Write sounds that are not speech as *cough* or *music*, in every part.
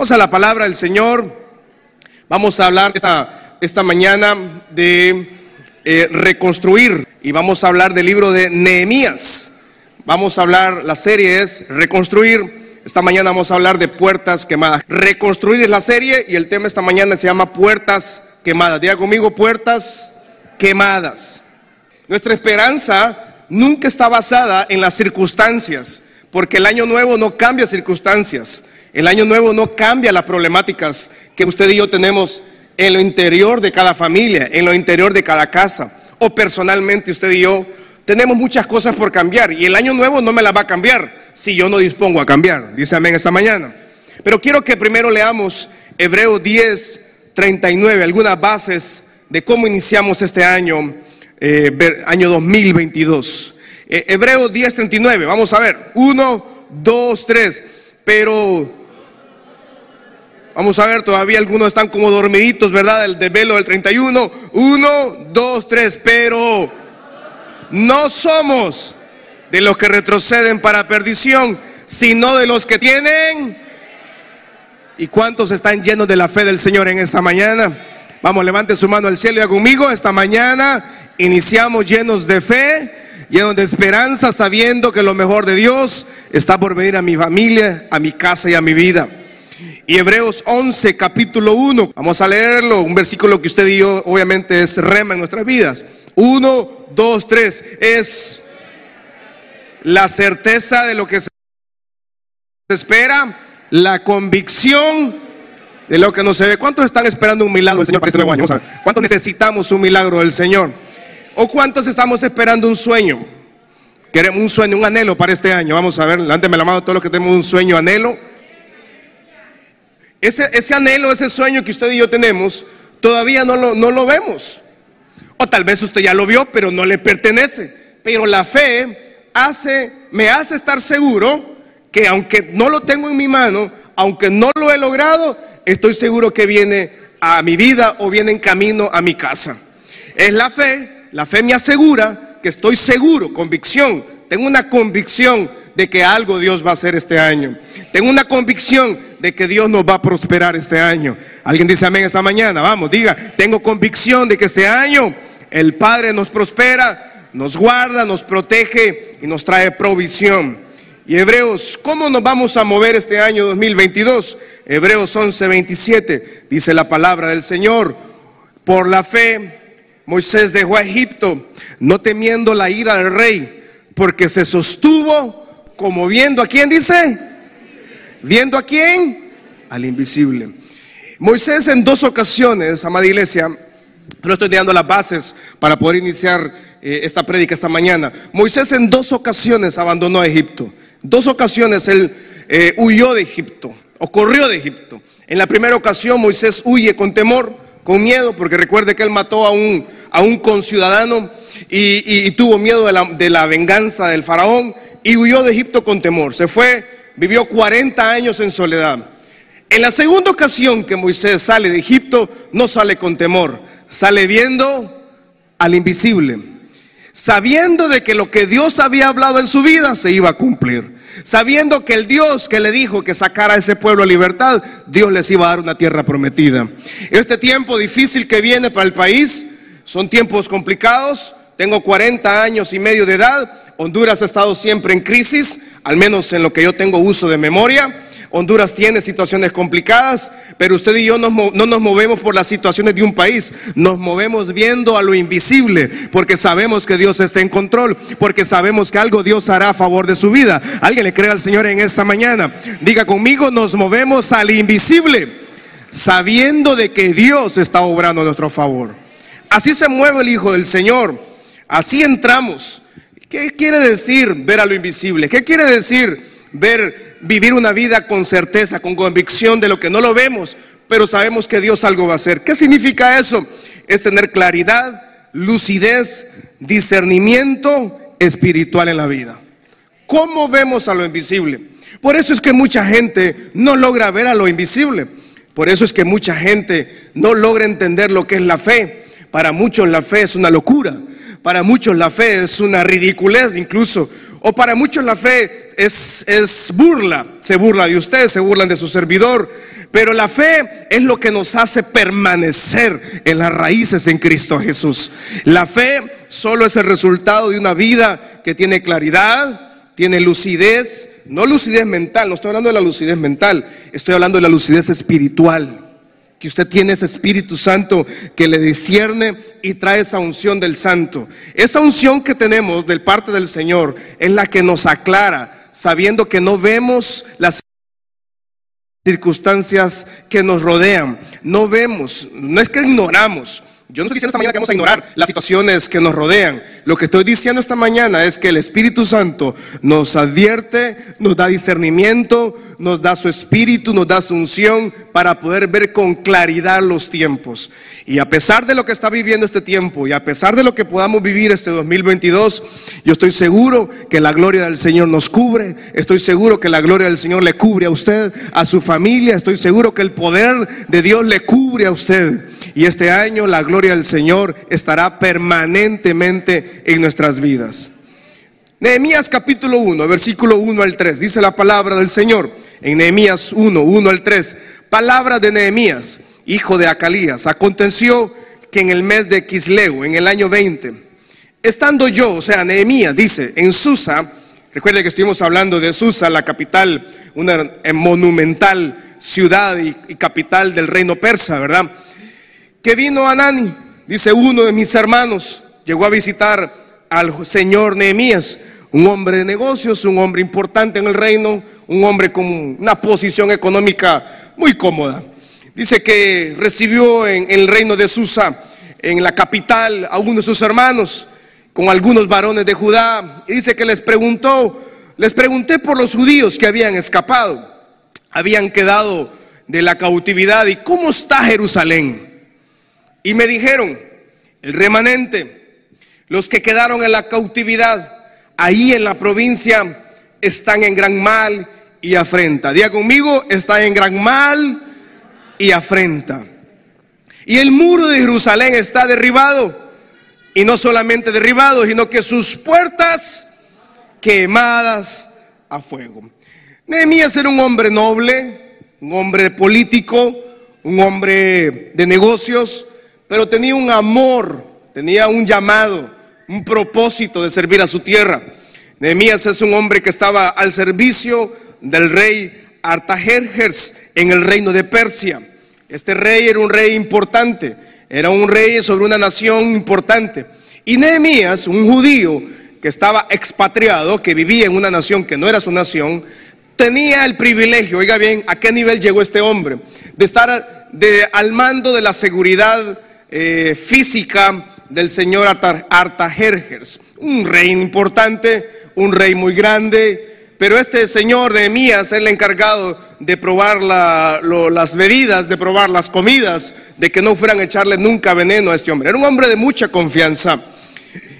Vamos a la palabra del Señor. Vamos a hablar esta, esta mañana de eh, reconstruir y vamos a hablar del libro de Nehemías. Vamos a hablar, la serie es reconstruir. Esta mañana vamos a hablar de puertas quemadas. Reconstruir es la serie y el tema esta mañana se llama puertas quemadas. Diga conmigo, puertas quemadas. Nuestra esperanza nunca está basada en las circunstancias, porque el año nuevo no cambia circunstancias. El año nuevo no cambia las problemáticas que usted y yo tenemos en lo interior de cada familia, en lo interior de cada casa, o personalmente usted y yo tenemos muchas cosas por cambiar y el año nuevo no me las va a cambiar si yo no dispongo a cambiar, dice amén esta mañana. Pero quiero que primero leamos Hebreo 10, 39, algunas bases de cómo iniciamos este año, eh, año 2022. Eh, Hebreo 10, 39, vamos a ver, 1, 2, 3, pero Vamos a ver, todavía algunos están como dormiditos, ¿verdad? El de velo del 31. Uno, dos, tres. Pero no somos de los que retroceden para perdición, sino de los que tienen. ¿Y cuántos están llenos de la fe del Señor en esta mañana? Vamos, levante su mano al cielo y conmigo. Esta mañana iniciamos llenos de fe, llenos de esperanza, sabiendo que lo mejor de Dios está por venir a mi familia, a mi casa y a mi vida. Hebreos 11, capítulo 1, vamos a leerlo, un versículo que usted y yo obviamente es rema en nuestras vidas. 1, 2, 3, es la certeza de lo que se espera, la convicción de lo que no se ve. ¿Cuántos están esperando un milagro del Señor para este nuevo año? ¿Cuántos necesitamos un milagro del Señor? ¿O cuántos estamos esperando un sueño? Queremos un sueño, un anhelo para este año. Vamos a ver, me la mano todos los que tenemos un sueño, anhelo. Ese, anhelo, ese sueño que usted y yo tenemos, todavía no lo, no lo vemos. O tal vez usted ya lo vio, pero no le pertenece. Pero la fe hace, me hace estar seguro que aunque no lo tengo en mi mano, aunque no lo he logrado, estoy seguro que viene a mi vida o viene en camino a mi casa. Es la fe, la fe me asegura que estoy seguro, convicción, tengo una convicción de que algo Dios va a hacer este año. Tengo una convicción de que Dios nos va a prosperar este año. Alguien dice amén esta mañana. Vamos, diga, tengo convicción de que este año el Padre nos prospera, nos guarda, nos protege y nos trae provisión. Y Hebreos, ¿cómo nos vamos a mover este año 2022? Hebreos 11, 27, dice la palabra del Señor. Por la fe, Moisés dejó a Egipto, no temiendo la ira del rey, porque se sostuvo como viendo a quién dice ¿Viendo a quién? Al invisible. Moisés en dos ocasiones, amada iglesia, pero estoy dando las bases para poder iniciar eh, esta prédica esta mañana. Moisés en dos ocasiones abandonó a Egipto. Dos ocasiones él eh, huyó de Egipto o corrió de Egipto. En la primera ocasión Moisés huye con temor, con miedo, porque recuerde que él mató a un, a un conciudadano y, tuvo miedo de la, de la venganza del faraón y huyó de Egipto con temor. Se fue vivió 40 años en soledad. En la segunda ocasión que Moisés sale de Egipto, no sale con temor, sale viendo al invisible, sabiendo de que lo que Dios había hablado en su vida se iba a cumplir, sabiendo que el Dios que le dijo que sacara a ese pueblo a libertad, Dios les iba a dar una tierra prometida. Este tiempo difícil que viene para el país, son tiempos complicados, tengo 40 años y medio de edad, Honduras ha estado siempre en crisis, al menos en lo que yo tengo uso de memoria. Honduras tiene situaciones complicadas, pero usted y yo no, nos movemos por las situaciones de un país, nos movemos viendo a lo invisible, porque sabemos que Dios está en control, porque sabemos que algo Dios hará a favor de su vida. Alguien le cree al Señor en esta mañana. Diga conmigo, nos movemos al invisible, sabiendo de que Dios está obrando a nuestro favor. Así se mueve el Hijo del Señor, así entramos. ¿Qué quiere decir ver a lo invisible? ¿Qué quiere decir ver, vivir una vida con certeza, con convicción de lo que no lo vemos, pero sabemos que Dios algo va a hacer? ¿Qué significa eso? Es tener claridad, lucidez, discernimiento espiritual en la vida. ¿Cómo vemos a lo invisible? Por eso es que mucha gente no logra ver a lo invisible. Por eso es que mucha gente no logra entender lo que es la fe. Para muchos la fe es una locura. Para muchos la fe es una ridiculez incluso. O para muchos la fe es, es burla. Se burla de usted, se burlan de su servidor. Pero la fe es lo que nos hace permanecer en las raíces en Cristo Jesús. La fe solo es el resultado de una vida que tiene claridad, tiene lucidez, no lucidez mental, no estoy hablando de la lucidez mental, estoy hablando de la lucidez espiritual. Que usted tiene ese Espíritu Santo que le discierne y trae esa unción del Santo. Esa unción que tenemos del parte del Señor es la que nos aclara, sabiendo que no vemos las circunstancias que nos rodean. No vemos, no es que ignoramos. Yo no estoy diciendo esta mañana que vamos a ignorar las situaciones que nos rodean. Lo que estoy diciendo esta mañana es que el Espíritu Santo nos advierte, nos da discernimiento, nos da su espíritu, nos da su unción para poder ver con claridad los tiempos. Y a pesar de lo que está viviendo este tiempo y a pesar de lo que podamos vivir este 2022, yo estoy seguro que la gloria del Señor nos cubre, estoy seguro que la gloria del Señor le cubre a usted, a su familia, estoy seguro que el poder de Dios le cubre a usted. Y este año la gloria del Señor estará permanentemente en nuestras vidas. Nehemías capítulo 1, versículo 1 al 3, dice la palabra del Señor en Nehemías 1, 1 al 3. Palabra de Nehemías, hijo de Acalías. Aconteció que en el mes de Quisleu, en el año 20, estando yo, o sea, Nehemías dice, en Susa, recuerde que estuvimos hablando de Susa, la capital, una monumental ciudad y, y capital del reino persa, ¿verdad? Que vino Anani, dice uno de mis hermanos, llegó a visitar al señor Nehemías, un hombre de negocios, un hombre importante en el reino, un hombre con una posición económica muy cómoda. Dice que recibió en, el reino de Susa, en la capital, a uno de sus hermanos, con algunos varones de Judá, y dice que les preguntó, les pregunté por los judíos que habían escapado, habían quedado de la cautividad, y cómo está Jerusalén. Y me dijeron, el remanente, los que quedaron en la cautividad, ahí en la provincia, están en gran mal y afrenta. Diga conmigo, está en gran mal y afrenta. Y el muro de Jerusalén está derribado. Y no solamente derribado, sino que sus puertas quemadas a fuego. Nehemías era un hombre noble, un hombre político, un hombre de negocios, pero tenía un amor, tenía un llamado, un propósito de servir a su tierra. Nehemías es un hombre que estaba al servicio del rey Artajerjes en el reino de Persia. Este rey era un rey importante, era un rey sobre una nación importante. Y Nehemías, un judío que estaba expatriado, que vivía en una nación que no era su nación, tenía el privilegio, oiga bien, a qué nivel llegó este hombre, de estar al mando de la seguridad eh, física del señor Artajerjes, un rey importante, un rey muy grande, pero este señor de Emías el encargado de probar las bebidas, de probar las comidas, de que no fueran a echarle nunca veneno a este hombre. Era un hombre de mucha confianza.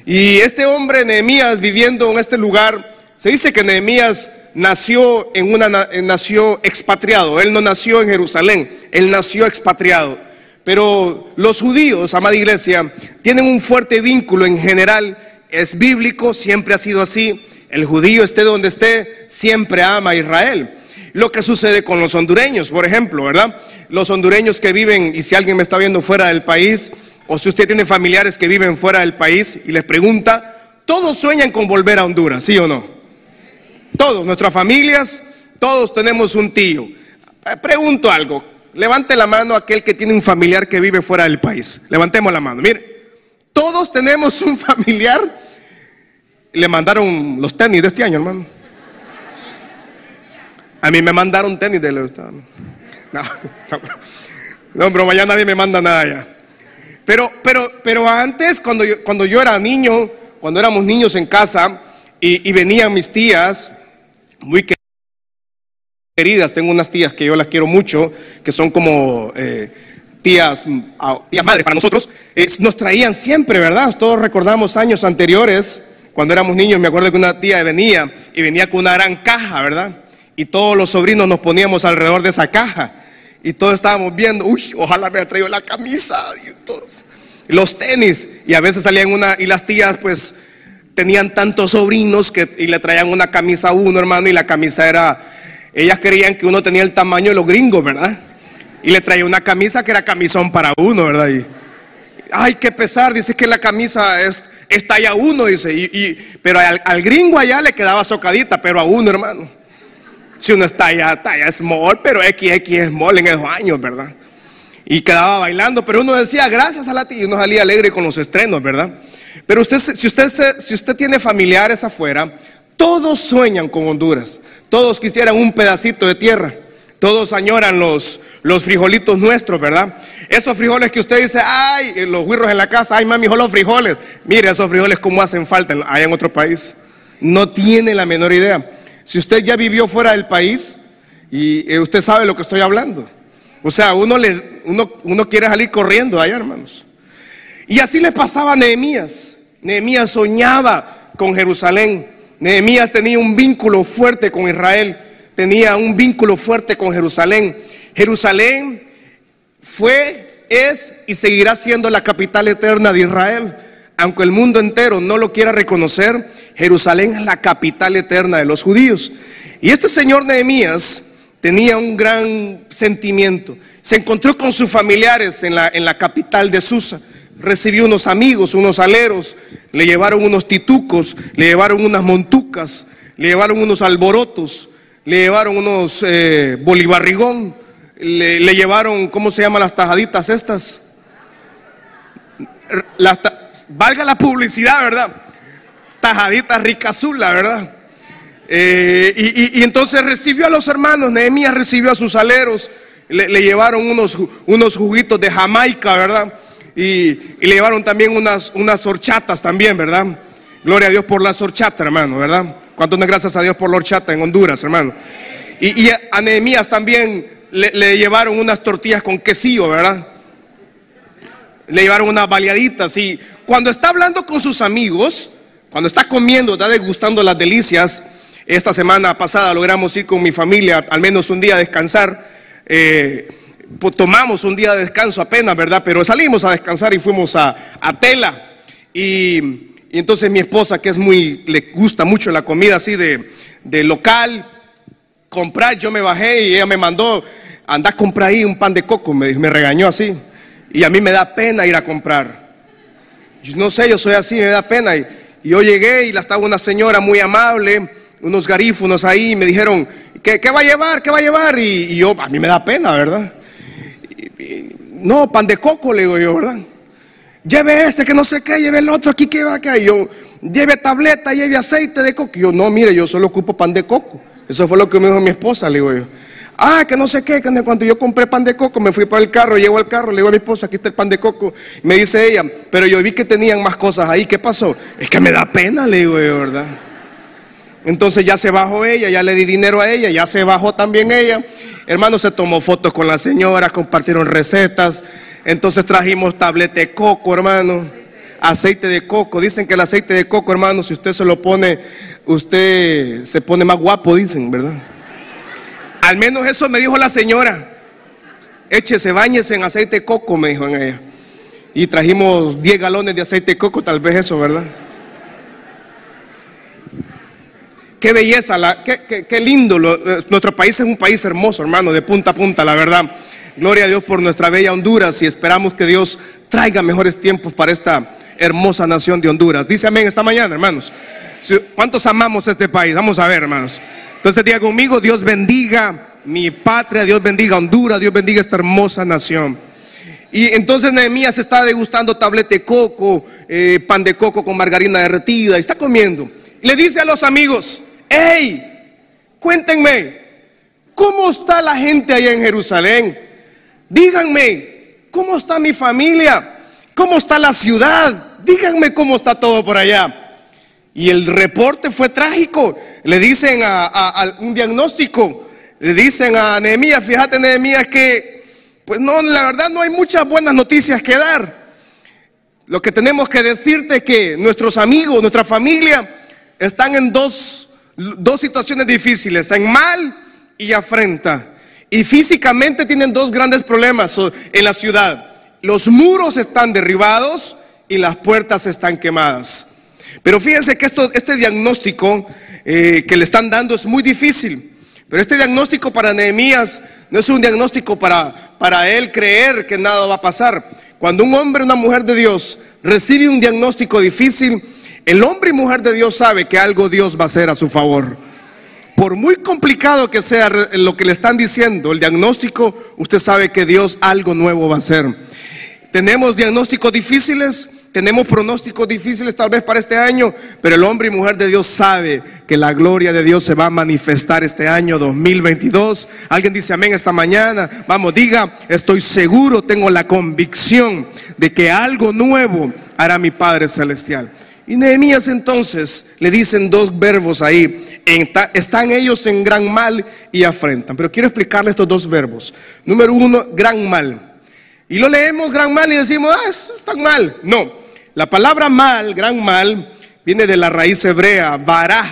Y este hombre, Nehemías, viviendo en este lugar, se dice que Nehemías nació en una nació expatriado. Él no nació en Jerusalén, él nació expatriado. Pero los judíos, amada iglesia, tienen un fuerte vínculo en general, es bíblico, siempre ha sido así el judío esté donde esté, siempre ama a Israel. Lo que sucede con los hondureños, por ejemplo, ¿verdad? Los hondureños que viven, y si alguien me está viendo fuera del país, o si usted tiene familiares que viven fuera del país y les pregunta, todos sueñan con volver a Honduras, ¿sí o no? Todos, nuestras familias, todos tenemos un tío. Eh, pregunto algo, levante la mano aquel que tiene un familiar que vive fuera del país. Levantemos la mano. Mire, todos tenemos un *laughs* familiar le mandaron los tenis de este año, hermano. A mí me mandaron tenis de los... No, *laughs* no, pero ya nadie me manda nada ya. Pero, pero, pero antes, cuando yo, cuando yo era niño, cuando éramos niños en casa y, venían mis tías, muy queridas, tengo unas tías que yo las quiero mucho, que son como eh, tías, ah, tías madres para nosotros, nos traían siempre, ¿verdad? Todos recordamos años anteriores cuando éramos niños, me acuerdo que una tía venía y venía con una gran caja, ¿verdad? Y todos los sobrinos nos poníamos alrededor de esa caja. Y todos estábamos viendo, uy, ojalá me haya traído la camisa y todos, los tenis. Y a veces salían una, y las tías pues tenían tantos sobrinos que y le traían una camisa a uno, hermano, y la camisa era, ellas creían que uno tenía el tamaño de los gringos, ¿verdad? Y le traía una camisa que era camisón para uno, ¿verdad? Ay, qué pesar, dice que la camisa es, es talla uno, dice. Y, pero al, gringo allá le quedaba socadita, pero a uno, hermano. Si uno está allá, talla small, pero XX small en esos años, ¿verdad? Y quedaba bailando, pero uno decía, gracias a la tía, y uno salía alegre con los estrenos, ¿verdad? Pero usted, si usted tiene familiares afuera, todos sueñan con Honduras. Todos quisieran un pedacito de tierra. Todos añoran los, los frijolitos nuestros, ¿verdad? Esos frijoles que usted dice, ay, los huirros en la casa, ay, mami, los frijoles. Mire, esos frijoles cómo hacen falta allá en otro país. No tiene la menor idea. Si usted ya vivió fuera del país y eh, usted sabe lo que estoy hablando. O sea, uno, le, uno, uno quiere salir corriendo allá, hermanos. Y así le pasaba a Nehemías. Nehemías soñaba con Jerusalén. Nehemías tenía un vínculo fuerte con Israel, tenía un vínculo fuerte con Jerusalén. Jerusalén fue, es y seguirá siendo la capital eterna de Israel. Aunque el mundo entero no lo quiera reconocer, Jerusalén es la capital eterna de los judíos. Y este señor Nehemías tenía un gran sentimiento. Se encontró con sus familiares en la, en la capital de Susa recibió unos amigos, unos aleros, le llevaron unos titucos, le llevaron unas montucas, le llevaron unos alborotos, le llevaron unos eh, bolivarrigón, le, llevaron, ¿cómo se llaman las tajaditas estas? valga la publicidad, ¿verdad? Tajaditas rica azul, la verdad. Eh, y, entonces recibió a los hermanos, Nehemías recibió a sus aleros, le, le llevaron unos, unos juguitos de Jamaica, ¿verdad? Y, le llevaron también unas, unas horchatas también, ¿verdad? Gloria a Dios por las horchatas, hermano, ¿verdad? ¿Cuánto no gracias a Dios por la horchata en Honduras, hermano? Y, a Nehemías también le, llevaron unas tortillas con quesillo, ¿verdad? Le llevaron unas baleaditas. Y cuando está hablando con sus amigos, cuando está comiendo, está degustando las delicias, esta semana pasada logramos ir con mi familia al menos un día a descansar. Eh, tomamos un día de descanso apenas, ¿verdad? Pero salimos a descansar y fuimos a, Tela. Y, entonces mi esposa, que es muy, le gusta mucho la comida así de, local, comprar, yo me bajé y ella me mandó, anda a comprar ahí un pan de coco, me, me regañó así. Y a mí me da pena ir a comprar. no sé, yo soy así, me da pena. Y, yo llegué y la estaba una señora muy amable, unos garífunos ahí, y me dijeron, ¿qué, va a llevar? ¿Qué va a llevar? y yo, a mí me da pena, ¿verdad? No, pan de coco, le digo yo, ¿verdad? Lleve este, que no sé qué, lleve el otro aquí que va acá. Y yo, lleve tableta, lleve aceite de coco. Yo, no, mire, yo solo ocupo pan de coco. Eso fue lo que me dijo mi esposa, le digo yo. Ah, que no sé qué, que cuando yo compré pan de coco, me fui para el carro, llego al carro, le digo a mi esposa, aquí está el pan de coco. Me dice ella, pero yo vi que tenían más cosas ahí, ¿qué pasó? Es que me da pena, le digo yo, ¿verdad? Entonces ya se bajó ella, ya le di dinero a ella, ya se bajó también ella. Hermano, se tomó fotos con la señora, compartieron recetas. Entonces trajimos tablete de coco, hermano. Aceite de coco. Dicen que el aceite de coco, hermano, si usted se lo pone, usted se pone más guapo, dicen, ¿verdad? Al menos eso me dijo la señora. Échese, bañese en aceite de coco, me dijo en ella. Y trajimos 10 galones de aceite de coco, tal vez eso, ¿verdad? Qué belleza, la, qué, lindo. Eh, nuestro país es un país hermoso, hermano, de punta a punta, la verdad. Gloria a Dios por nuestra bella Honduras y esperamos que Dios traiga mejores tiempos para esta hermosa nación de Honduras. Dice amén esta mañana, hermanos. ¿Cuántos amamos este país? Vamos a ver, hermanos. Entonces diga conmigo, Dios bendiga mi patria, Dios bendiga Honduras, Dios bendiga esta hermosa nación. Y entonces Nehemías está degustando tablete de coco, eh, pan de coco con margarina derretida, y está comiendo. Le dice a los amigos, hey, cuéntenme, ¿cómo está la gente allá en Jerusalén? Díganme, ¿cómo está mi familia? ¿Cómo está la ciudad? Díganme cómo está todo por allá. Y el reporte fue trágico. Le dicen a, un diagnóstico, le dicen a Nehemías, fíjate Nehemías que, pues no, la verdad no hay muchas buenas noticias que dar. Lo que tenemos que decirte es que nuestros amigos, nuestra familia, están en dos dos situaciones difíciles, en mal y afrenta. Y físicamente tienen dos grandes problemas en la ciudad. Los muros están derribados y las puertas están quemadas. Pero fíjense que esto, este diagnóstico eh, que le están dando es muy difícil. Pero este diagnóstico para Nehemías no es un diagnóstico para, para él creer que nada va a pasar. Cuando un hombre una mujer de Dios recibe un diagnóstico difícil, el hombre y mujer de Dios sabe que algo Dios va a hacer a su favor. Por muy complicado que sea lo que le están diciendo, el diagnóstico, usted sabe que Dios algo nuevo va a hacer. Tenemos diagnósticos difíciles, tenemos pronósticos difíciles tal vez para este año, pero el hombre y mujer de Dios sabe que la gloria de Dios se va a manifestar este año 2022. Alguien dice amén esta mañana. Vamos, diga, estoy seguro, tengo la convicción de que algo nuevo hará mi Padre Celestial. Y Nehemías entonces le dicen dos verbos ahí. Están ellos en gran mal y afrentan. Pero quiero explicarle estos dos verbos. Número uno, gran mal. Y lo leemos gran mal y decimos, ah, están mal. No, la palabra mal, gran mal, viene de la raíz hebrea, vará,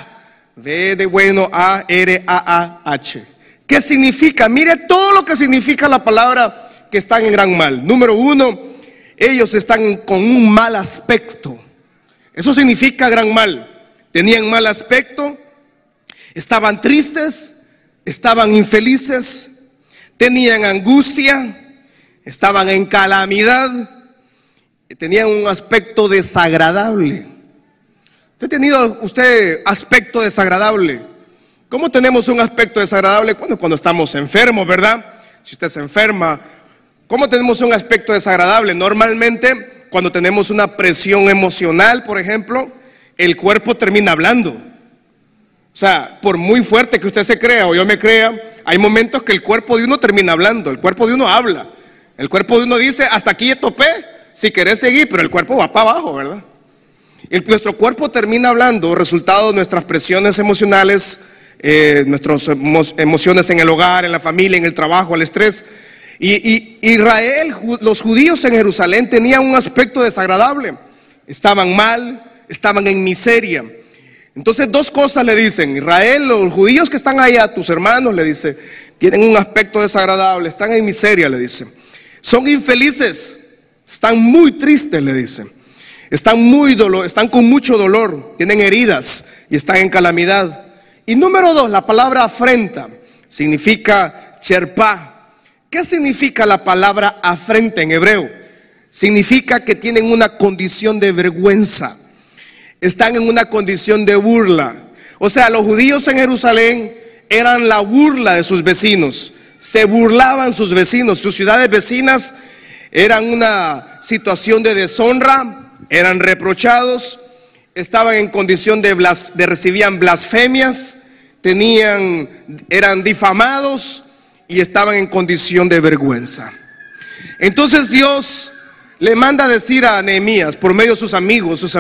V de bueno, A, R, A, A, H. ¿Qué significa? Mire todo lo que significa la palabra que están en gran mal. Número uno, ellos están con un mal aspecto. Eso significa gran mal. Tenían mal aspecto, estaban tristes, estaban infelices, tenían angustia, estaban en calamidad, tenían un aspecto desagradable. ¿Usted ha tenido usted aspecto desagradable? ¿Cómo tenemos un aspecto desagradable? Cuando, cuando estamos enfermos, ¿verdad? Si usted se enferma, ¿cómo tenemos un aspecto desagradable? Normalmente, cuando tenemos una presión emocional, por ejemplo, el cuerpo termina hablando. O sea, por muy fuerte que usted se crea o yo me crea, hay momentos que el cuerpo de uno termina hablando, el cuerpo de uno habla. El cuerpo de uno dice, hasta aquí topé, si querés seguir, pero el cuerpo va para abajo, ¿verdad? Nuestro cuerpo termina hablando, resultado de nuestras presiones emocionales, eh, nuestras emociones en el hogar, en la familia, en el trabajo, el estrés. Y, Israel, los judíos en Jerusalén tenían un aspecto desagradable. Estaban mal, estaban en miseria. Entonces dos cosas le dicen, Israel, los judíos que están allá, tus hermanos, le dice, tienen un aspecto desagradable, están en miseria, le dice. Son infelices, están muy tristes, le dicen. Están muy dolor, están con mucho dolor, tienen heridas y están en calamidad. Y número dos, la palabra afrenta significa cherpa. ¿Qué significa la palabra afrenta en hebreo? Significa que tienen una condición de vergüenza. Están en una condición de burla. O sea, los judíos en Jerusalén eran la burla de sus vecinos se burlaban sus vecinos, sus ciudades vecinas eran una situación de deshonra, eran reprochados, estaban en condición de, blas, recibían blasfemias, tenían, eran difamados y estaban en condición de vergüenza. Entonces Dios le manda decir a Nehemías, por medio de sus amigos, sus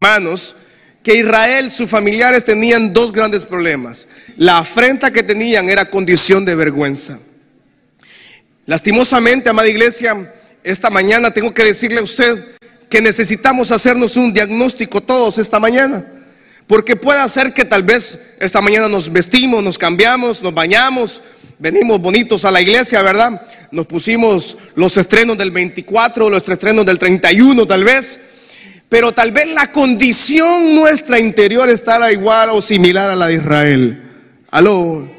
hermanos, que Israel, sus familiares tenían dos grandes problemas. La afrenta que tenían era condición de vergüenza. Lastimosamente, amada iglesia, esta mañana tengo que decirle a usted que necesitamos hacernos un diagnóstico todos esta mañana. Porque puede ser que tal vez esta mañana nos vestimos, nos cambiamos, nos bañamos, venimos bonitos a la iglesia, ¿verdad? Nos pusimos los estrenos del 24, los estrenos del 31 tal vez. Pero tal vez la condición nuestra interior estará igual o similar a la de Israel. Aló.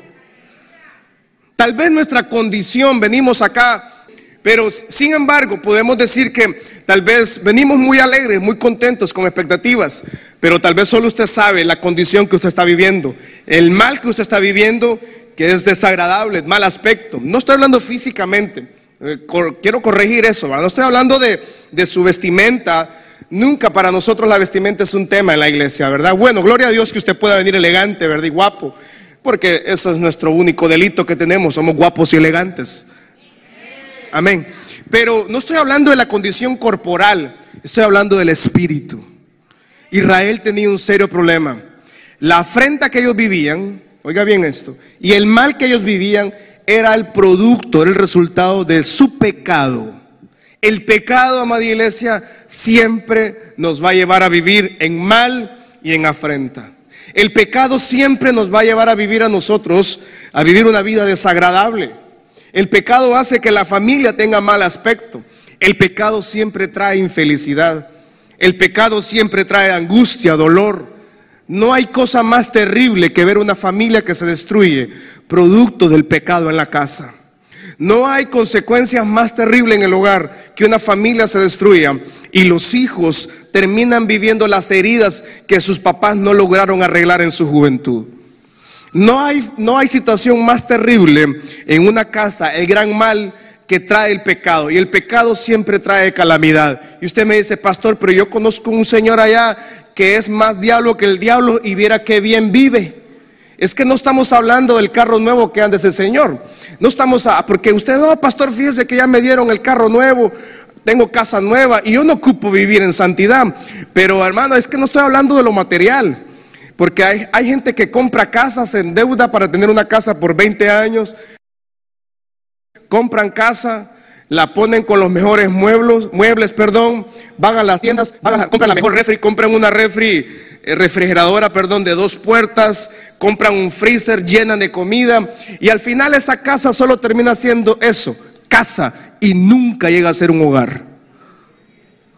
Tal vez nuestra condición, venimos acá, pero sin embargo podemos decir que tal vez venimos muy alegres, muy contentos, con expectativas, pero tal vez solo usted sabe la condición que usted está viviendo, el mal que usted está viviendo, que es desagradable, mal aspecto. No estoy hablando físicamente, eh, quiero corregir eso, no estoy hablando de, de su vestimenta Nunca para nosotros la vestimenta es un tema en la iglesia, ¿verdad? Bueno, gloria a Dios que usted pueda venir elegante, ¿verdad? Y guapo, porque eso es nuestro único delito que tenemos, somos guapos y elegantes. Amén. Pero no estoy hablando de la condición corporal, estoy hablando del espíritu. Israel tenía un serio problema. La afrenta que ellos vivían, oiga bien esto, y el mal que ellos vivían era el producto, era el resultado de su pecado. El pecado, amada iglesia, siempre nos va a llevar a vivir en mal y en afrenta. El pecado siempre nos va a llevar a vivir a nosotros, a vivir una vida desagradable. El pecado hace que la familia tenga mal aspecto. El pecado siempre trae infelicidad. El pecado siempre trae angustia, dolor. No hay cosa más terrible que ver una familia que se destruye producto del pecado en la casa. No hay consecuencias más terribles en el hogar que una familia se destruya y los hijos terminan viviendo las heridas que sus papás no lograron arreglar en su juventud. No hay, no hay situación más terrible en una casa, el gran mal que trae el pecado. Y el pecado siempre trae calamidad. Y usted me dice, pastor, pero yo conozco un señor allá que es más diablo que el diablo y viera qué bien vive. Es que no estamos hablando del carro nuevo que anda ese señor. No estamos a, porque usted, no, pastor, fíjese que ya me dieron el carro nuevo, tengo casa nueva y yo no ocupo vivir en santidad. Pero hermano, es que no estoy hablando de lo material. Porque hay, hay gente que compra casas en deuda para tener una casa por 20 años. Compran casa, la ponen con los mejores muebles, muebles, perdón, van a las tiendas, van a, compran la mejor refri, compran una eh, refrigeradora, perdón, de dos puertas, compran un freezer, llenan de comida y al final esa casa solo termina siendo eso, casa y nunca llega a ser un hogar.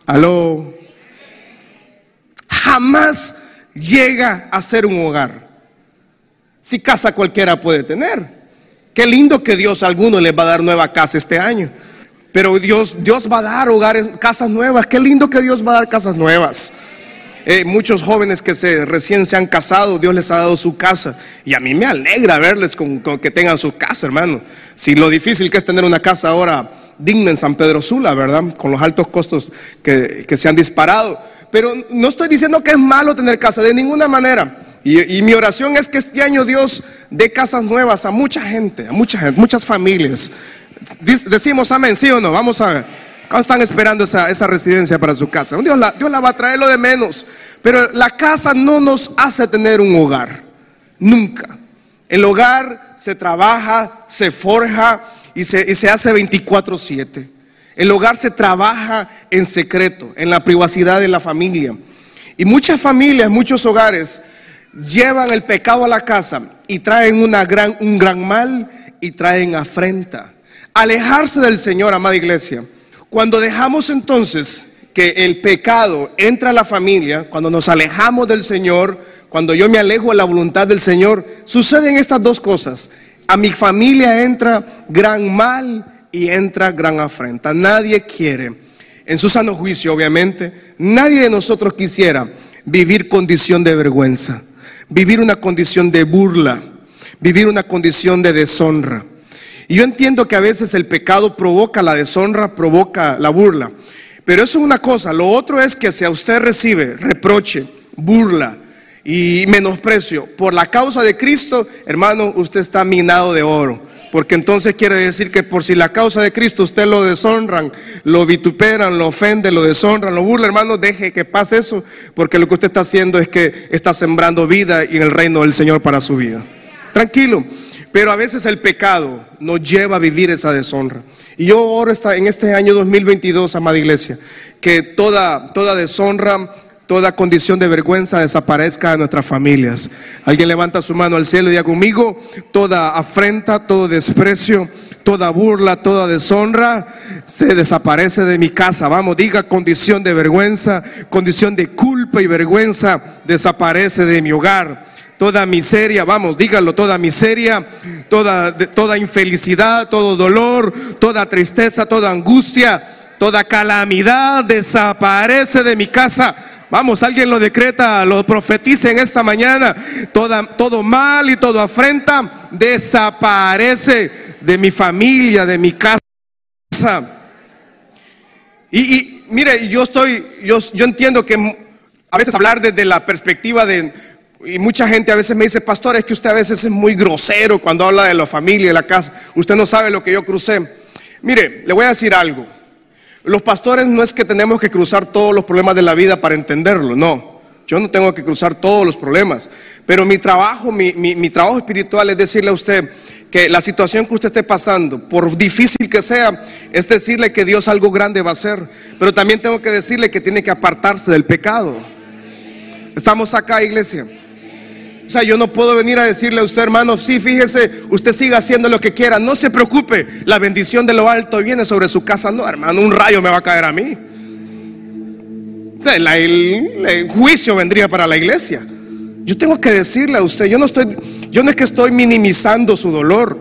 Aló. Jamás llega a ser un hogar. Si casa cualquiera puede tener. Qué lindo que Dios a algunos les va a dar nueva casa este año. Pero Dios, Dios va a dar hogares, casas nuevas. Qué lindo que Dios va a dar casas nuevas. Eh, muchos jóvenes que se, recién se han casado, Dios les ha dado su casa. Y a mí me alegra verles con, que tengan su casa, hermano. Si lo difícil que es tener una casa ahora digna en San Pedro Sula, ¿verdad? Con los altos costos que, se han disparado. Pero no estoy diciendo que es malo tener casa, de ninguna manera. Y, mi oración es que este año Dios dé casas nuevas a mucha gente, a mucha muchas familias. Decimos amén, sí o no. Vamos a ver están esperando esa, residencia para su casa? Dios la, Dios la va a traer lo de menos. Pero la casa no nos hace tener un hogar. Nunca. El hogar se trabaja, se forja y se, y se hace 24/7. El hogar se trabaja en secreto, en la privacidad de la familia. Y muchas familias, muchos hogares llevan el pecado a la casa y traen un gran mal y traen afrenta. Alejarse del Señor, amada iglesia, cuando dejamos entonces que el pecado entra a la familia, cuando nos alejamos del Señor, cuando yo me alejo de la voluntad del Señor, suceden estas dos cosas. A mi familia entra gran mal y entra gran afrenta. Nadie quiere, en su sano juicio obviamente, nadie de nosotros quisiera vivir condición de vergüenza, vivir una condición de burla, vivir una condición de deshonra. Y yo entiendo que a veces el pecado provoca la deshonra, provoca la burla. Pero eso es una cosa. Lo otro es que si a usted recibe reproche, burla y menosprecio por la causa de Cristo, hermano, usted está minado de oro. Porque entonces quiere decir que por si la causa de Cristo usted lo deshonran, lo vituperan, lo ofenden, lo deshonran, lo burla, hermano, deje que pase eso. Porque lo que usted está haciendo es que está sembrando vida y en el reino del Señor para su vida. Tranquilo. Pero a veces el pecado nos lleva a vivir esa deshonra. Y yo oro en este año 2022, amada iglesia, que toda, toda deshonra, toda condición de vergüenza desaparezca de nuestras familias. Alguien levanta su mano al cielo y diga conmigo, toda afrenta, todo desprecio, toda burla, toda deshonra se desaparece de mi casa. Vamos, diga condición de vergüenza, condición de culpa y vergüenza desaparece de mi hogar toda miseria, vamos, dígalo, toda miseria, toda, toda infelicidad, todo dolor, toda tristeza, toda angustia, toda calamidad desaparece de mi casa. Vamos, alguien lo decreta, lo profetiza en esta mañana. Toda, todo mal y toda afrenta desaparece de mi familia, de mi casa. Y, y mire, yo estoy, yo, yo entiendo que a veces hablar desde la perspectiva de y mucha gente a veces me dice, pastor, es que usted a veces es muy grosero cuando habla de la familia, de la casa. Usted no sabe lo que yo crucé. Mire, le voy a decir algo. Los pastores no es que tenemos que cruzar todos los problemas de la vida para entenderlo, no. Yo no tengo que cruzar todos los problemas. Pero mi trabajo, mi, trabajo espiritual es decirle a usted que la situación que usted esté pasando, por difícil que sea, es decirle que Dios algo grande va a hacer. Pero también tengo que decirle que tiene que apartarse del pecado. Estamos acá, iglesia. O sea, yo no puedo venir a decirle a usted, hermano, sí, fíjese, usted siga haciendo lo que quiera, no se preocupe, la bendición de lo alto viene sobre su casa. No, hermano, un rayo me va a caer a mí. el, juicio vendría para la iglesia. Yo tengo que decirle a usted, yo no estoy, yo no es que estoy minimizando su dolor.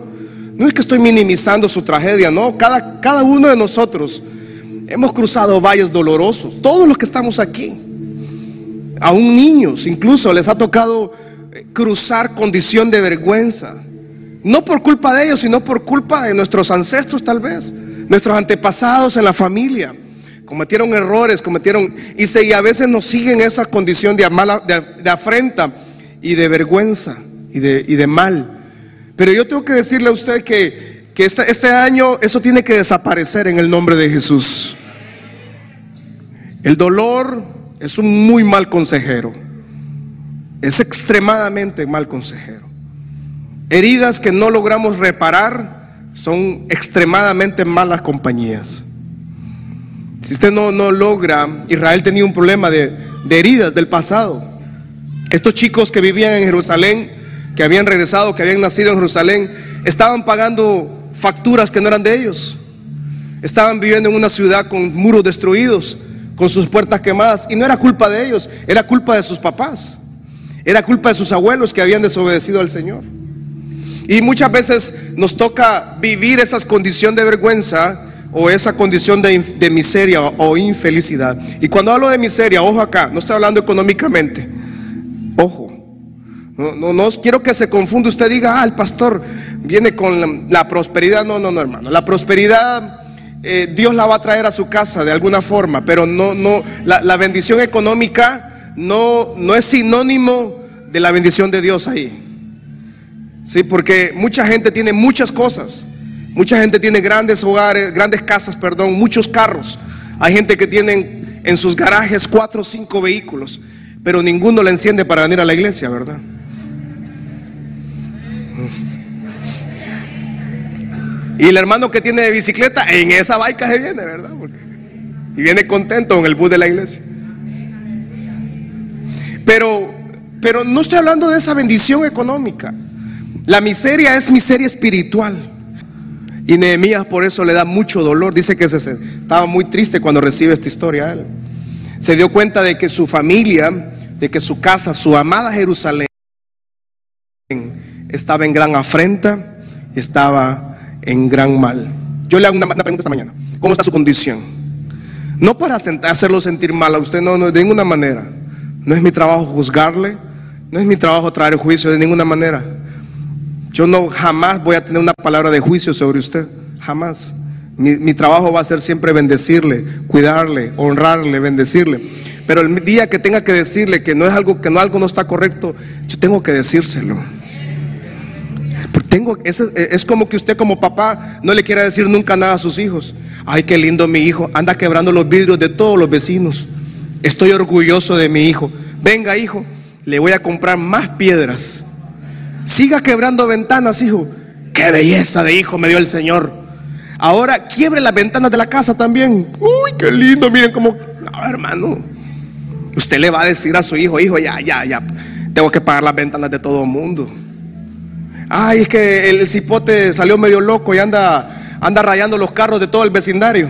No es que estoy minimizando su tragedia, no. Cada, cada uno de nosotros hemos cruzado valles dolorosos. Todos los que estamos aquí. Aún niños incluso les ha tocado cruzar condición de vergüenza. No por culpa de ellos, sino por culpa de nuestros ancestros tal vez. Nuestros antepasados en la familia. Cometieron errores, cometieron... Y, se, y a veces nos siguen esa condición de, de, afrenta y de vergüenza y de, y de mal. Pero yo tengo que decirle a usted que, que este, este año eso tiene que desaparecer en el nombre de Jesús. El dolor es un muy mal consejero. Es extremadamente mal consejero. Heridas que no logramos reparar son extremadamente malas compañías. Si usted no, no logra, Israel tenía un problema de, de heridas del pasado. Estos chicos que vivían en Jerusalén que habían regresado, que habían nacido en Jerusalén, estaban pagando facturas que no eran de ellos. Estaban viviendo en una ciudad con muros destruidos, con sus puertas quemadas. Y no era culpa de ellos, era culpa de sus papás. Era culpa de sus abuelos que habían desobedecido al Señor. Y muchas veces nos toca vivir esa condición de vergüenza o esa condición de, miseria o infelicidad. Y cuando hablo de miseria, ojo acá, no estoy hablando económicamente. Ojo, no, no, quiero que se confunda. Usted diga, ah, el pastor viene con la, prosperidad. No, no, no, hermano. La prosperidad eh, Dios la va a traer a su casa de alguna forma, pero no, no, la, bendición económica no, no es sinónimo de la bendición de Dios ahí. Sí, porque mucha gente tiene muchas cosas. Mucha gente tiene grandes hogares, grandes casas, perdón, muchos carros. Hay gente que tiene en sus garajes cuatro o cinco vehículos, pero ninguno le enciende para venir a la iglesia, ¿verdad? Y el hermano que tiene de bicicleta, en esa baica se viene, ¿verdad? y viene contento en el bus de la iglesia. Pero, pero no estoy hablando de esa bendición económica. La miseria es miseria espiritual. Y Nehemías por eso le da mucho dolor. Dice que estaba muy triste cuando recibe esta historia. Él. Se dio cuenta de que su familia, de que su casa, su amada Jerusalén, estaba en gran afrenta, estaba en gran mal. Yo le hago una, pregunta esta mañana. ¿Cómo está su condición? No para hacerlo sentir mal a usted, no, no, de ninguna manera. No es mi trabajo juzgarle, no es mi trabajo traer juicio de ninguna manera. Yo no jamás voy a tener una palabra de juicio sobre usted, jamás. Mi, mi, trabajo va a ser siempre bendecirle, cuidarle, honrarle, bendecirle. Pero el día que tenga que decirle que no es algo que no algo no está correcto, yo tengo que decírselo. Tengo, es, es como que usted como papá no le quiera decir nunca nada a sus hijos. Ay, qué lindo mi hijo. Anda quebrando los vidrios de todos los vecinos. Estoy orgulloso de mi hijo. Venga, hijo, le voy a comprar más piedras. Siga quebrando ventanas, hijo. Qué belleza de hijo me dio el Señor. Ahora quiebre las ventanas de la casa también. Uy, qué lindo. Miren cómo. No, hermano. Usted le va a decir a su hijo, hijo, ya, ya, ya. Tengo que pagar las ventanas de todo el mundo. Ay, es que el cipote salió medio loco y anda, anda rayando los carros de todo el vecindario.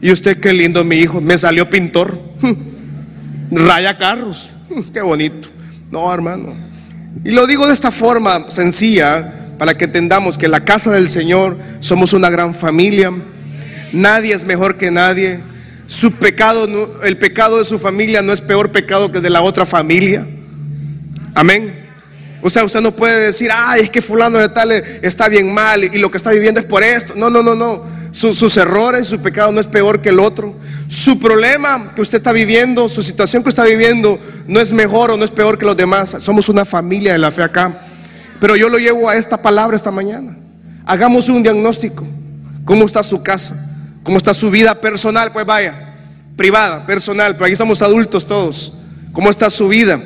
Y usted, qué lindo, mi hijo, me salió pintor. *laughs* Raya carros. *laughs* Qué bonito. No, hermano. Y lo digo de esta forma sencilla para que entendamos que la casa del Señor somos una gran familia. Nadie es mejor que nadie. Su pecado, el pecado de su familia no es peor pecado que de la otra familia. Amén. O sea, usted no puede decir, ay, es que fulano de tal está bien mal y, lo que está viviendo es por esto. No, no, no, no. Sus errores, su pecado no es peor que el otro. Su problema que usted está viviendo, su situación que está viviendo, no es mejor o no es peor que los demás. Somos una familia de la fe acá. Pero yo lo llevo a esta palabra esta mañana. Hagamos un diagnóstico. ¿Cómo está su casa? ¿Cómo está su vida personal? Pues vaya, privada, personal. Pero aquí estamos adultos todos. ¿Cómo está su vida?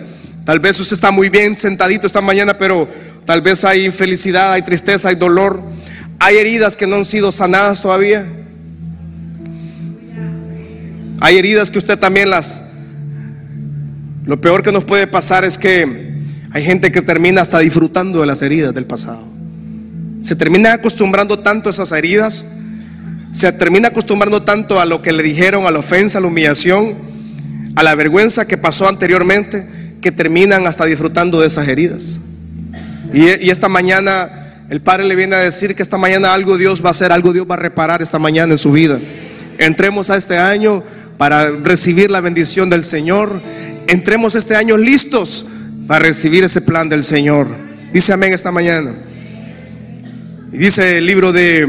Tal vez usted está muy bien sentadito esta mañana, pero tal vez hay infelicidad, hay tristeza, hay dolor, hay heridas que no han sido sanadas todavía. Hay heridas que usted también las... Lo peor que nos puede pasar es que hay gente que termina hasta disfrutando de las heridas del pasado. Se termina acostumbrando tanto a esas heridas, se termina acostumbrando tanto a lo que le dijeron, a la ofensa, a la humillación, a la vergüenza que pasó anteriormente, que terminan hasta disfrutando de esas heridas. Y, esta mañana El Padre le viene a decir que esta mañana algo Dios va a hacer, algo Dios va a reparar esta mañana en su vida. Entremos a este año para recibir la bendición del Señor. Entremos este año listos para recibir ese plan del Señor. Dice amén esta mañana. Y dice el libro de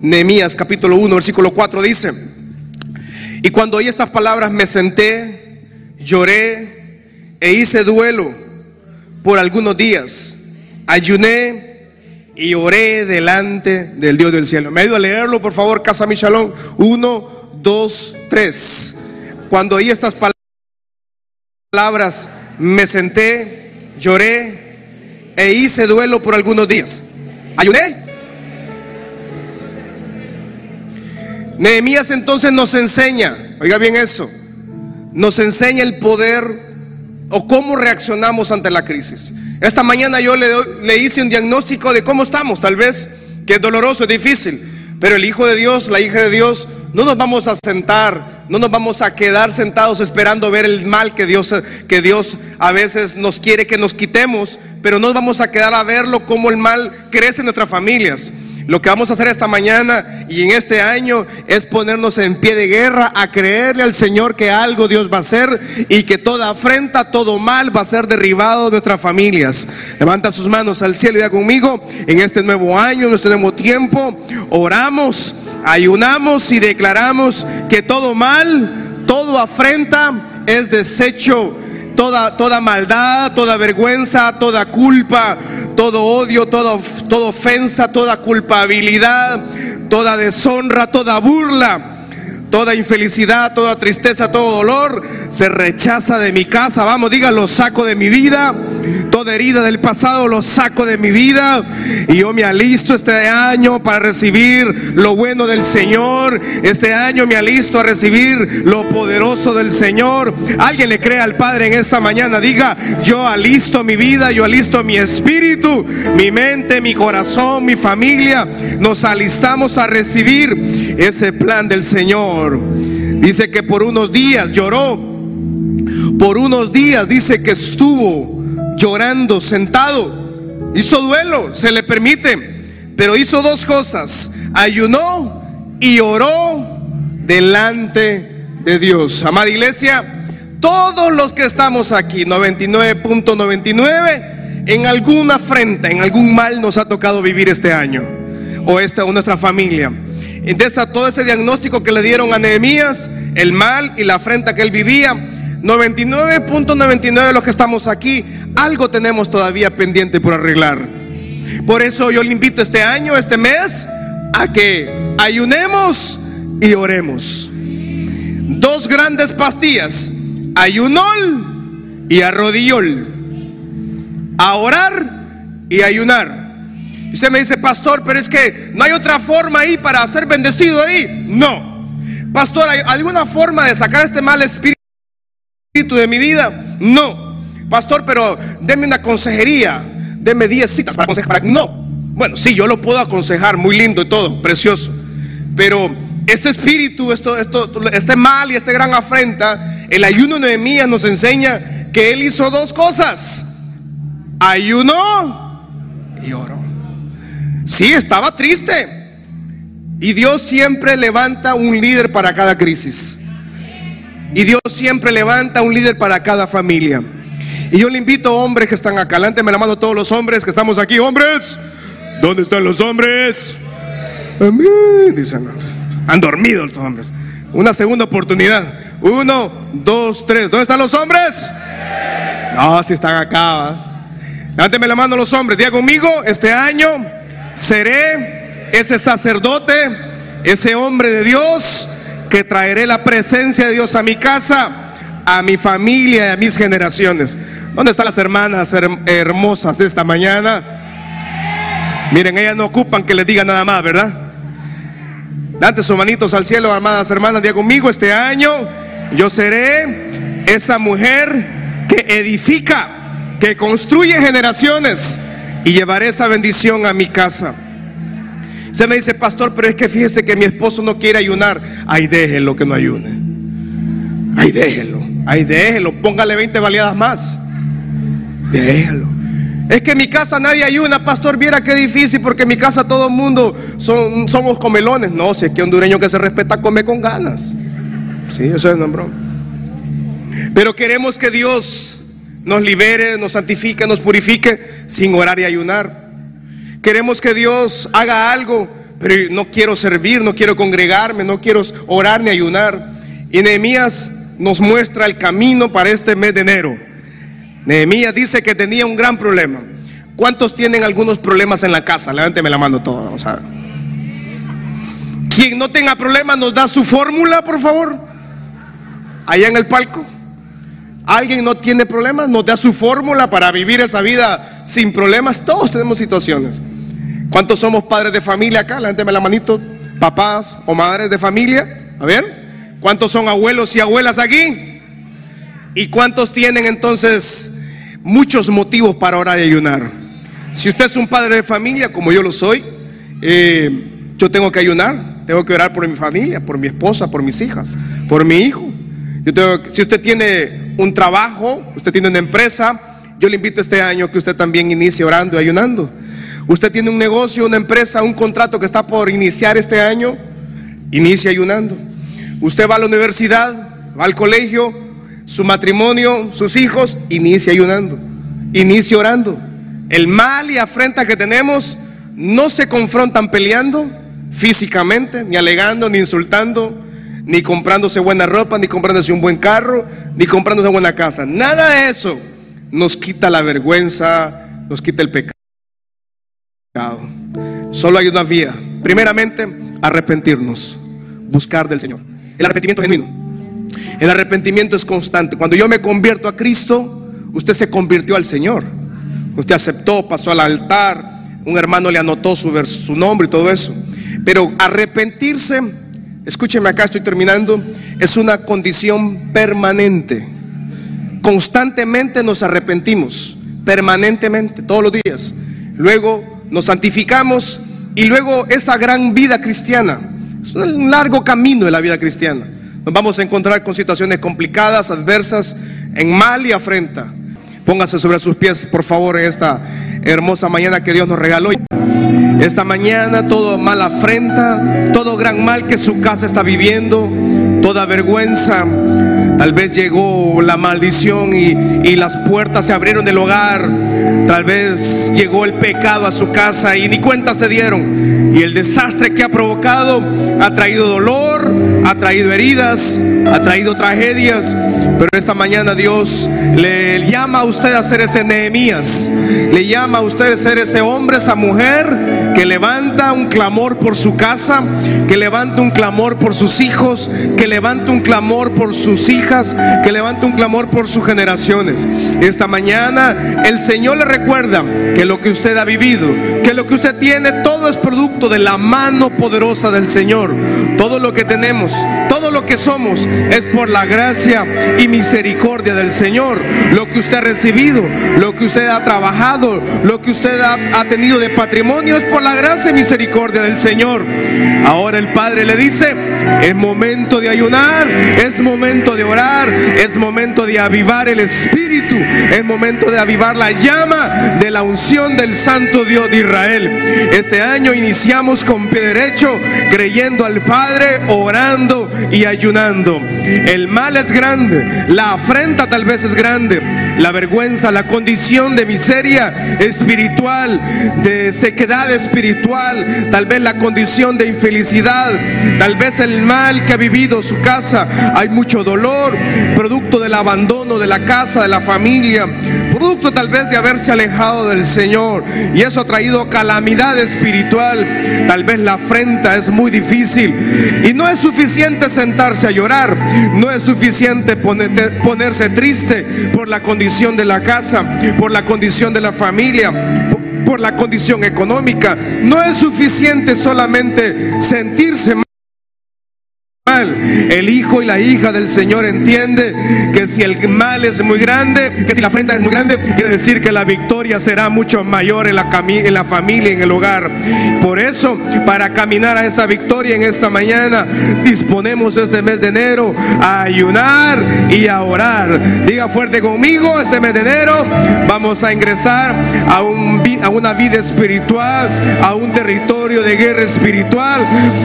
Nehemías capítulo 1 versículo 4 dice, y cuando oí estas palabras me senté, lloré e hice duelo por algunos días. Ayuné y oré delante del Dios del cielo. Me ayuda a leerlo, por favor, Casa Michalón. Uno, dos, tres. Cuando oí estas palabras, me senté, lloré e hice duelo por algunos días. Ayuné. Nehemías entonces nos enseña, oiga bien eso, nos enseña el poder o cómo reaccionamos ante la crisis. Esta mañana yo le, le, hice un diagnóstico de cómo estamos, tal vez que es doloroso, es difícil, pero el Hijo de Dios, la hija de Dios, no nos vamos a sentar, no nos vamos a quedar sentados esperando ver el mal que Dios, que Dios a veces nos quiere que nos quitemos, pero no nos vamos a quedar a verlo como el mal crece en nuestras familias. Lo que vamos a hacer esta mañana y en este año es ponernos en pie de guerra a creerle al Señor que algo Dios va a hacer y que toda afrenta, todo mal va a ser derribado de nuestras familias. Levanta sus manos al cielo y da conmigo en este nuevo año, en este nuevo tiempo. Oramos, ayunamos y declaramos que todo mal, todo afrenta es desecho toda, toda maldad, toda vergüenza, toda culpa, todo odio, toda, ofensa, toda culpabilidad, toda deshonra, toda burla Toda infelicidad, toda tristeza, todo dolor se rechaza de mi casa. Vamos, diga, lo saco de mi vida. Toda herida del pasado lo saco de mi vida. Y yo me alisto este año para recibir lo bueno del Señor. Este año me alisto a recibir lo poderoso del Señor. Alguien le cree al Padre en esta mañana. Diga, yo alisto mi vida, yo alisto mi espíritu, mi mente, mi corazón, mi familia. Nos alistamos a recibir ese plan del Señor. Dice que por unos días lloró. Por unos días dice que estuvo llorando sentado. Hizo duelo, se le permite. Pero hizo dos cosas. Ayunó y oró delante de Dios. Amada iglesia, todos los que estamos aquí, 99.99, en alguna afrenta, en algún mal nos ha tocado vivir este año. O esta o nuestra familia todo ese diagnóstico que le dieron a Nehemías, el mal y la afrenta que él vivía. 99.99 de los que estamos aquí, algo tenemos todavía pendiente por arreglar. Por eso yo le invito este año, este mes, a que ayunemos y oremos. Dos grandes pastillas, ayunol y arrodillol. A orar y ayunar. Y usted me dice, pastor, pero es que no hay otra forma ahí para ser bendecido ahí. No. Pastor, ¿hay alguna forma de sacar este mal espíritu de mi vida? No. Pastor, pero deme una consejería. Deme 10 citas para aconsejar. No. Bueno, sí, yo lo puedo aconsejar, muy lindo y todo, precioso. Pero este espíritu, esto, esto, este mal y este gran afrenta, el ayuno de Nehemías nos enseña que él hizo dos cosas. Ayunó y oró. Sí, estaba triste. Y Dios siempre levanta un líder para cada crisis. Y Dios siempre levanta un líder para cada familia. Y yo le invito a hombres que están acá. me la mano todos los hombres que estamos aquí. Hombres, ¿dónde están los hombres? Amén. Dicen, han dormido los hombres. Una segunda oportunidad. Uno, dos, tres. ¿Dónde están los hombres? No, si están acá. Levánteme la mano los hombres. Diga conmigo, este año seré ese sacerdote, ese hombre de Dios que traeré la presencia de Dios a mi casa, a mi familia y a mis generaciones. ¿Dónde están las hermanas hermosas de esta mañana? Miren, ellas no ocupan que les diga nada más, ¿verdad? Dante sus manitos al cielo, amadas hermanas, diga conmigo, este año yo seré esa mujer que edifica, que construye generaciones y llevaré esa bendición a mi casa. Usted me dice, pastor, pero es que fíjese que mi esposo no quiere ayunar. Ahí déjelo que no ayune. Ahí déjelo. Ahí déjelo. Póngale 20 baleadas más. Déjelo. Es que en mi casa nadie ayuna, pastor, viera qué difícil, porque en mi casa todo el mundo son, somos comelones. No, si es que hondureño que se respeta come con ganas. Sí, eso es nombrón. Pero queremos que Dios nos libere, nos santifique, nos purifique sin orar y ayunar. Queremos que Dios haga algo, pero no quiero servir, no quiero congregarme, no quiero orar ni ayunar. Y Nehemías nos muestra el camino para este mes de enero. Nehemías dice que tenía un gran problema. ¿Cuántos tienen algunos problemas en la casa? Levánteme la mano todo, vamos a ver. Quien no tenga problemas nos da su fórmula, por favor. Allá en el palco. ¿Alguien no tiene problemas? Nos da su fórmula para vivir esa vida sin problemas. Todos tenemos situaciones. ¿Cuántos somos padres de familia acá? Levánteme la manito. Papás o madres de familia. A ver. ¿Cuántos son abuelos y abuelas aquí? ¿Y cuántos tienen entonces muchos motivos para orar y ayunar? Si usted es un padre de familia, como yo lo soy, eh, yo tengo que ayunar, tengo que orar por mi familia, por mi esposa, por mis hijas, por mi hijo. Si usted tiene un trabajo, usted tiene una empresa, yo le invito este año que usted también inicie orando y ayunando. Usted tiene un negocio, una empresa, un contrato que está por iniciar este año, inicie ayunando. Usted va a la universidad, va al colegio, su matrimonio, sus hijos, inicie ayunando, inicie orando. El mal y afrenta que tenemos no se confrontan peleando físicamente, ni alegando, ni insultando, ni comprándose buena ropa, ni comprándose un buen carro, ni comprándose buena casa. Nada de eso nos quita la vergüenza, nos quita el pecado. Solo hay una vía. Primeramente, arrepentirnos, buscar del Señor. El arrepentimiento es genuino. El arrepentimiento es constante. Cuando yo me convierto a Cristo, usted se convirtió al Señor. Usted aceptó, pasó al altar, un hermano le anotó su, su nombre y todo eso. Pero arrepentirse, escúcheme acá, estoy terminando, es una condición permanente. Constantemente nos arrepentimos, permanentemente, todos los días. Luego nos santificamos y luego esa gran vida cristiana. Es un largo camino de la vida cristiana. Nos vamos a encontrar con situaciones complicadas, adversas, en mal y afrenta. Póngase sobre sus pies, por favor, en esta hermosa mañana que Dios nos regaló. Esta mañana todo mal afrenta, todo gran mal que su casa está viviendo, toda vergüenza. Tal vez llegó la maldición y, y, las puertas se abrieron del hogar. Tal vez llegó el pecado a su casa y ni cuenta se dieron. Y el desastre que ha provocado ha traído dolor, ha traído heridas, ha traído tragedias. Pero esta mañana Dios le llama a usted a ser ese Nehemías. Le llama a usted a ser ese hombre, esa mujer que levanta un clamor por su casa, que levanta un clamor por sus hijos, que levanta un clamor por sus hijas, que levanta un clamor por sus generaciones. Esta mañana el Señor le recuerda que lo que usted ha vivido, que lo que usted tiene, todo es producto de la mano poderosa del Señor. Todo lo que tenemos, todo lo que somos es por la gracia y misericordia del Señor. Lo que usted ha recibido, lo que usted ha trabajado, lo que usted ha, ha tenido de patrimonio es por la gracia y misericordia del Señor. Ahora el Padre le dice, es momento de ayunar, es momento de orar, es momento de avivar el Espíritu, es momento de avivar la llama de la unción del Santo Dios de Israel. Este año iniciamos con pie derecho, creyendo al Padre, orando y ayunando. El mal es grande, la afrenta tal vez es grande, la vergüenza, la condición de miseria espiritual, de sequedad espiritual, tal vez la condición de infelicidad, tal vez el mal que ha vivido su casa. Hay mucho dolor, producto del abandono de la casa, de la familia, producto tal vez de haberse alejado del Señor. Y eso ha traído calamidad espiritual. Tal vez la afrenta es muy difícil. Y no es suficiente sentarse a llorar. No es suficiente ponerse triste por la condición de la casa, por la condición de la familia por la condición económica. No es suficiente solamente sentirse El hijo y la hija del Señor entiende que si el mal es muy grande, que si la afrenta es muy grande, quiere decir que la victoria será mucho mayor en la, en la familia, en el hogar. Por eso, para caminar a esa victoria en esta mañana, disponemos este mes de enero a ayunar y a orar. Diga fuerte conmigo, este mes de enero vamos a ingresar a, un, a una vida espiritual, a un territorio de guerra espiritual.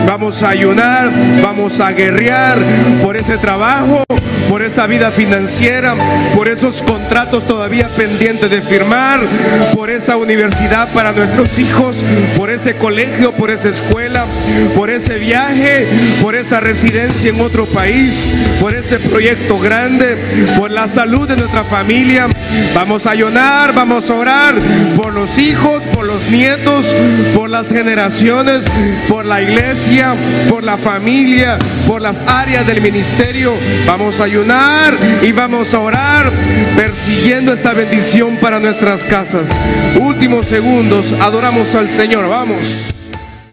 Vamos a ayunar, vamos guerrear por ese trabajo, por esa vida financiera, por esos contratos todavía pendientes de firmar, por esa universidad para nuestros hijos, por ese colegio, por esa escuela, por ese viaje, por esa residencia en otro país, por ese proyecto grande, por la salud de nuestra familia. Vamos a ayunar, vamos a orar por los hijos, por los nietos, por las generaciones, por la iglesia, por la familia, por las áreas del ministerio. Vamos a y vamos a orar persiguiendo esta bendición para nuestras casas. Últimos segundos, adoramos al Señor. Vamos.